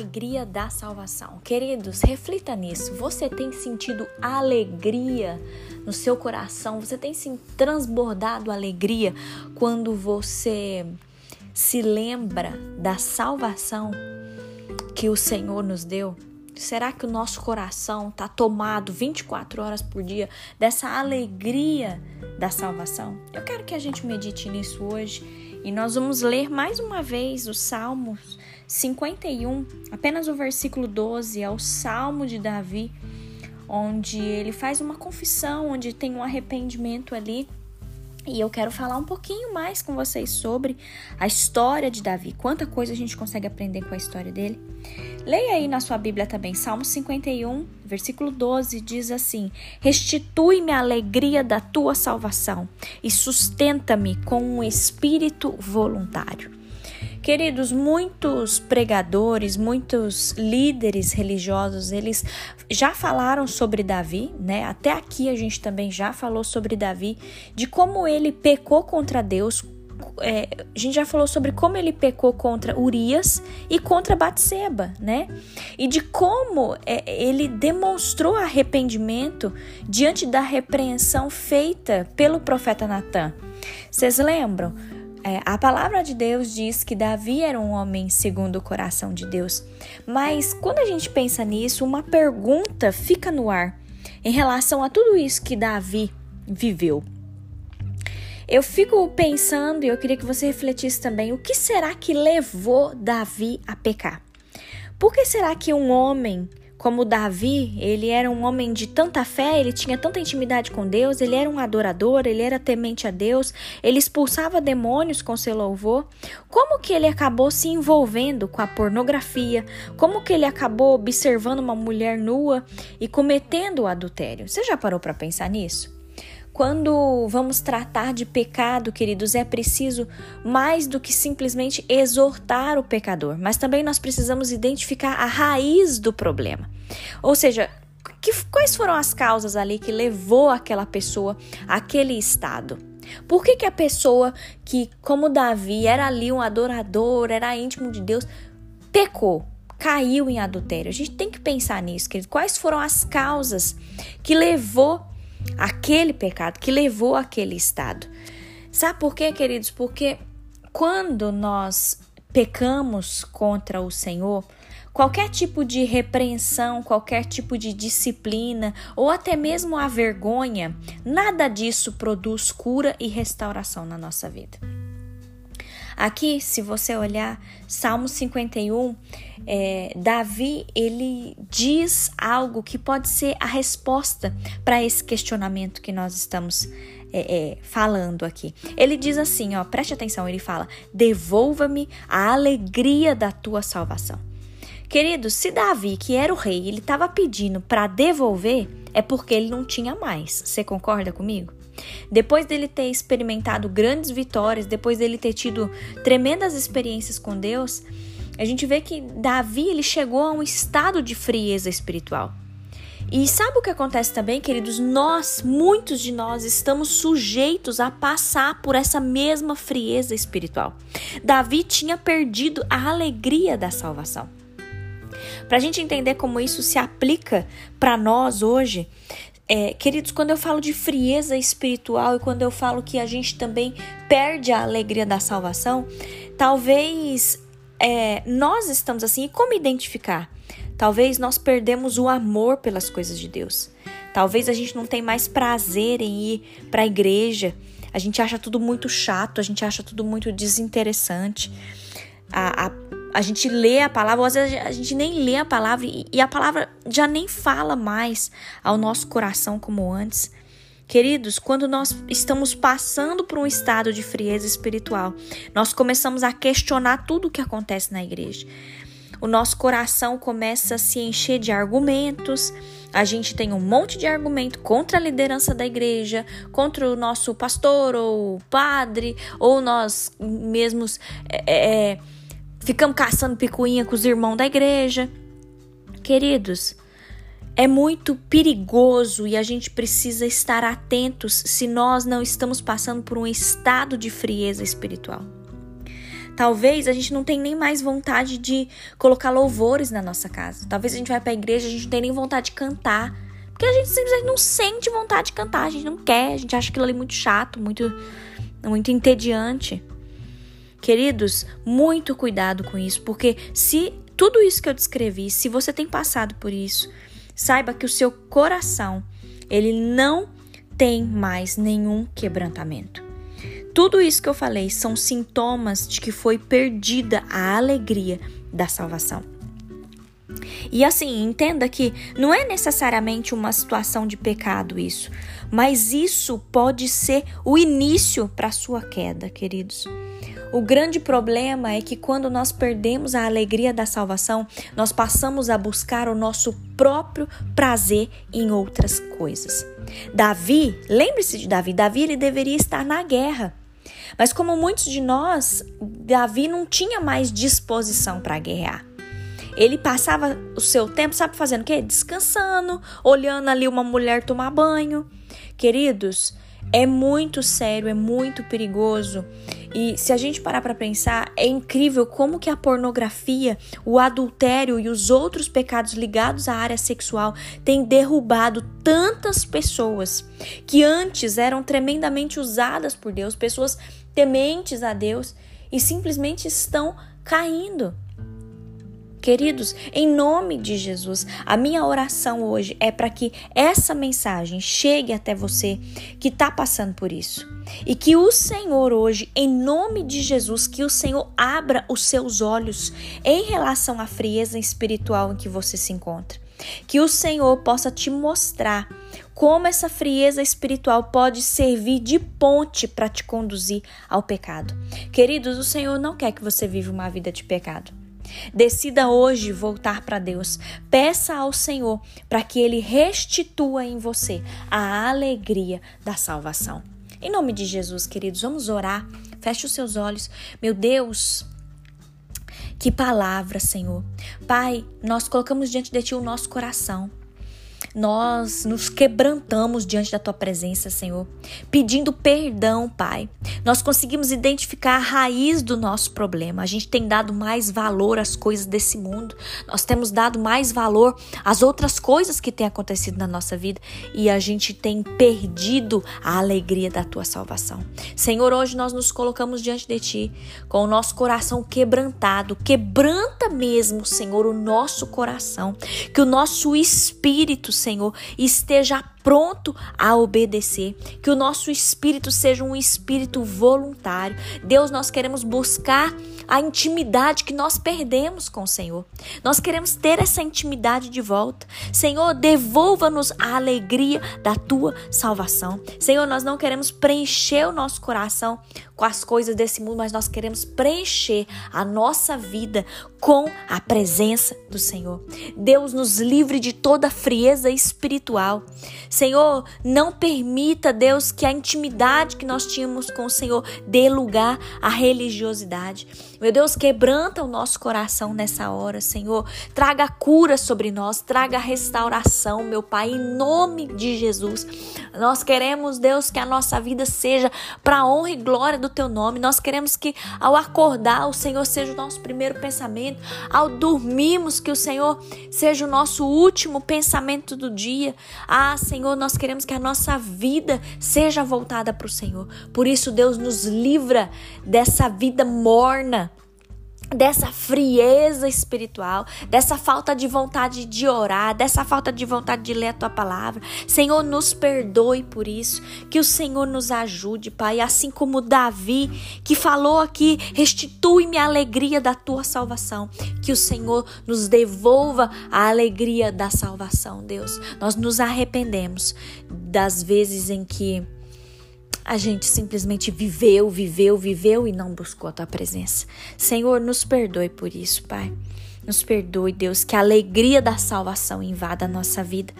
alegria da salvação. Queridos, reflita nisso. Você tem sentido alegria no seu coração? Você tem se transbordado alegria quando você se lembra da salvação que o Senhor nos deu? Será que o nosso coração está tomado 24 horas por dia dessa alegria da salvação? Eu quero que a gente medite nisso hoje e nós vamos ler mais uma vez os Salmos 51, apenas o versículo 12, é o Salmo de Davi, onde ele faz uma confissão, onde tem um arrependimento ali. E eu quero falar um pouquinho mais com vocês sobre a história de Davi. Quanta coisa a gente consegue aprender com a história dele. Leia aí na sua Bíblia também, Salmo 51, versículo 12, diz assim: Restitui-me a alegria da tua salvação e sustenta-me com um espírito voluntário. Queridos, muitos pregadores, muitos líderes religiosos, eles já falaram sobre Davi, né? Até aqui a gente também já falou sobre Davi, de como ele pecou contra Deus. É, a gente já falou sobre como ele pecou contra Urias e contra Batseba, né? E de como é, ele demonstrou arrependimento diante da repreensão feita pelo profeta Natan. Vocês lembram? É, a palavra de Deus diz que Davi era um homem segundo o coração de Deus. Mas quando a gente pensa nisso, uma pergunta fica no ar em relação a tudo isso que Davi viveu. Eu fico pensando e eu queria que você refletisse também: o que será que levou Davi a pecar? Por que será que um homem como Davi, ele era um homem de tanta fé, ele tinha tanta intimidade com Deus, ele era um adorador, ele era temente a Deus, ele expulsava demônios com seu louvor. Como que ele acabou se envolvendo com a pornografia? Como que ele acabou observando uma mulher nua e cometendo o adultério? Você já parou para pensar nisso? Quando vamos tratar de pecado, queridos, é preciso mais do que simplesmente exortar o pecador, mas também nós precisamos identificar a raiz do problema. Ou seja, que, quais foram as causas ali que levou aquela pessoa àquele estado? Por que, que a pessoa que, como Davi, era ali um adorador, era íntimo de Deus, pecou? Caiu em adultério. A gente tem que pensar nisso, querido. Quais foram as causas que levou aquele pecado que levou àquele estado. Sabe por quê, queridos? Porque quando nós pecamos contra o Senhor, qualquer tipo de repreensão, qualquer tipo de disciplina ou até mesmo a vergonha, nada disso produz cura e restauração na nossa vida. Aqui, se você olhar Salmo 51, é, Davi ele diz algo que pode ser a resposta para esse questionamento que nós estamos é, é, falando aqui. Ele diz assim, ó, preste atenção, ele fala: devolva-me a alegria da tua salvação. Queridos, se Davi, que era o rei, ele estava pedindo para devolver, é porque ele não tinha mais. Você concorda comigo? Depois dele ter experimentado grandes vitórias, depois dele ter tido tremendas experiências com Deus, a gente vê que Davi ele chegou a um estado de frieza espiritual. E sabe o que acontece também, queridos? Nós, muitos de nós, estamos sujeitos a passar por essa mesma frieza espiritual. Davi tinha perdido a alegria da salvação. Para a gente entender como isso se aplica para nós hoje, é, queridos, quando eu falo de frieza espiritual e quando eu falo que a gente também perde a alegria da salvação, talvez é, nós estamos assim. E como identificar? Talvez nós perdemos o amor pelas coisas de Deus. Talvez a gente não tenha mais prazer em ir para a igreja. A gente acha tudo muito chato, a gente acha tudo muito desinteressante. A, a a gente lê a palavra, ou às vezes a gente nem lê a palavra e a palavra já nem fala mais ao nosso coração como antes. Queridos, quando nós estamos passando por um estado de frieza espiritual, nós começamos a questionar tudo o que acontece na igreja. O nosso coração começa a se encher de argumentos, a gente tem um monte de argumento contra a liderança da igreja, contra o nosso pastor ou padre, ou nós mesmos. É, é, ficamos caçando picuinha com os irmãos da igreja. Queridos, é muito perigoso e a gente precisa estar atentos se nós não estamos passando por um estado de frieza espiritual. Talvez a gente não tenha nem mais vontade de colocar louvores na nossa casa. Talvez a gente vai para a igreja, a gente não tenha nem vontade de cantar. Porque a gente simplesmente não sente vontade de cantar, a gente não quer, a gente acha aquilo ali muito chato, muito, muito entediante. Queridos, muito cuidado com isso, porque se tudo isso que eu descrevi, se você tem passado por isso, saiba que o seu coração, ele não tem mais nenhum quebrantamento. Tudo isso que eu falei são sintomas de que foi perdida a alegria da salvação. E assim, entenda que não é necessariamente uma situação de pecado isso, mas isso pode ser o início para a sua queda, queridos. O grande problema é que quando nós perdemos a alegria da salvação, nós passamos a buscar o nosso próprio prazer em outras coisas. Davi, lembre-se de Davi, Davi ele deveria estar na guerra. Mas como muitos de nós, Davi não tinha mais disposição para guerrear. Ele passava o seu tempo, sabe fazendo o quê? Descansando, olhando ali uma mulher tomar banho. Queridos, é muito sério, é muito perigoso. E se a gente parar para pensar, é incrível como que a pornografia, o adultério e os outros pecados ligados à área sexual têm derrubado tantas pessoas que antes eram tremendamente usadas por Deus, pessoas tementes a Deus e simplesmente estão caindo. Queridos, em nome de Jesus, a minha oração hoje é para que essa mensagem chegue até você que está passando por isso. E que o Senhor hoje, em nome de Jesus, que o Senhor abra os seus olhos em relação à frieza espiritual em que você se encontra. Que o Senhor possa te mostrar como essa frieza espiritual pode servir de ponte para te conduzir ao pecado. Queridos, o Senhor não quer que você viva uma vida de pecado. Decida hoje voltar para Deus. Peça ao Senhor para que Ele restitua em você a alegria da salvação. Em nome de Jesus, queridos, vamos orar. Feche os seus olhos. Meu Deus, que palavra, Senhor. Pai, nós colocamos diante de Ti o nosso coração nós nos quebrantamos diante da tua presença, Senhor, pedindo perdão, Pai. Nós conseguimos identificar a raiz do nosso problema. A gente tem dado mais valor às coisas desse mundo. Nós temos dado mais valor às outras coisas que têm acontecido na nossa vida e a gente tem perdido a alegria da tua salvação. Senhor, hoje nós nos colocamos diante de ti com o nosso coração quebrantado. Quebranta mesmo, Senhor, o nosso coração, que o nosso espírito Senhor, esteja pronto a obedecer, que o nosso espírito seja um espírito voluntário. Deus, nós queremos buscar a intimidade que nós perdemos com o Senhor. Nós queremos ter essa intimidade de volta. Senhor, devolva-nos a alegria da tua salvação. Senhor, nós não queremos preencher o nosso coração com as coisas desse mundo, mas nós queremos preencher a nossa vida com a presença do Senhor. Deus nos livre de toda frieza espiritual. Senhor, não permita, Deus, que a intimidade que nós tínhamos com o Senhor dê lugar à religiosidade. Meu Deus, quebranta o nosso coração nessa hora, Senhor. Traga cura sobre nós, traga restauração, meu Pai, em nome de Jesus. Nós queremos, Deus, que a nossa vida seja para honra e glória do teu nome. Nós queremos que ao acordar, o Senhor seja o nosso primeiro pensamento, ao dormirmos, que o Senhor seja o nosso último pensamento do dia. Ah, Senhor, nós queremos que a nossa vida seja voltada para o Senhor. Por isso, Deus nos livra dessa vida morna dessa frieza espiritual, dessa falta de vontade de orar, dessa falta de vontade de ler a tua palavra. Senhor, nos perdoe por isso, que o Senhor nos ajude, Pai, assim como Davi, que falou aqui, restitui-me a alegria da tua salvação, que o Senhor nos devolva a alegria da salvação, Deus. Nós nos arrependemos das vezes em que a gente simplesmente viveu, viveu, viveu e não buscou a tua presença. Senhor, nos perdoe por isso, Pai. Nos perdoe, Deus, que a alegria da salvação invada a nossa vida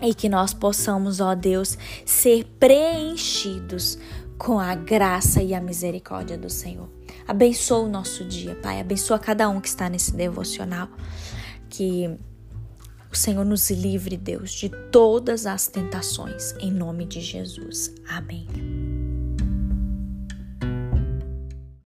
e que nós possamos, ó Deus, ser preenchidos com a graça e a misericórdia do Senhor. Abençoa o nosso dia, Pai. Abençoa cada um que está nesse devocional. Que o Senhor nos livre, Deus, de todas as tentações, em nome de Jesus. Amém.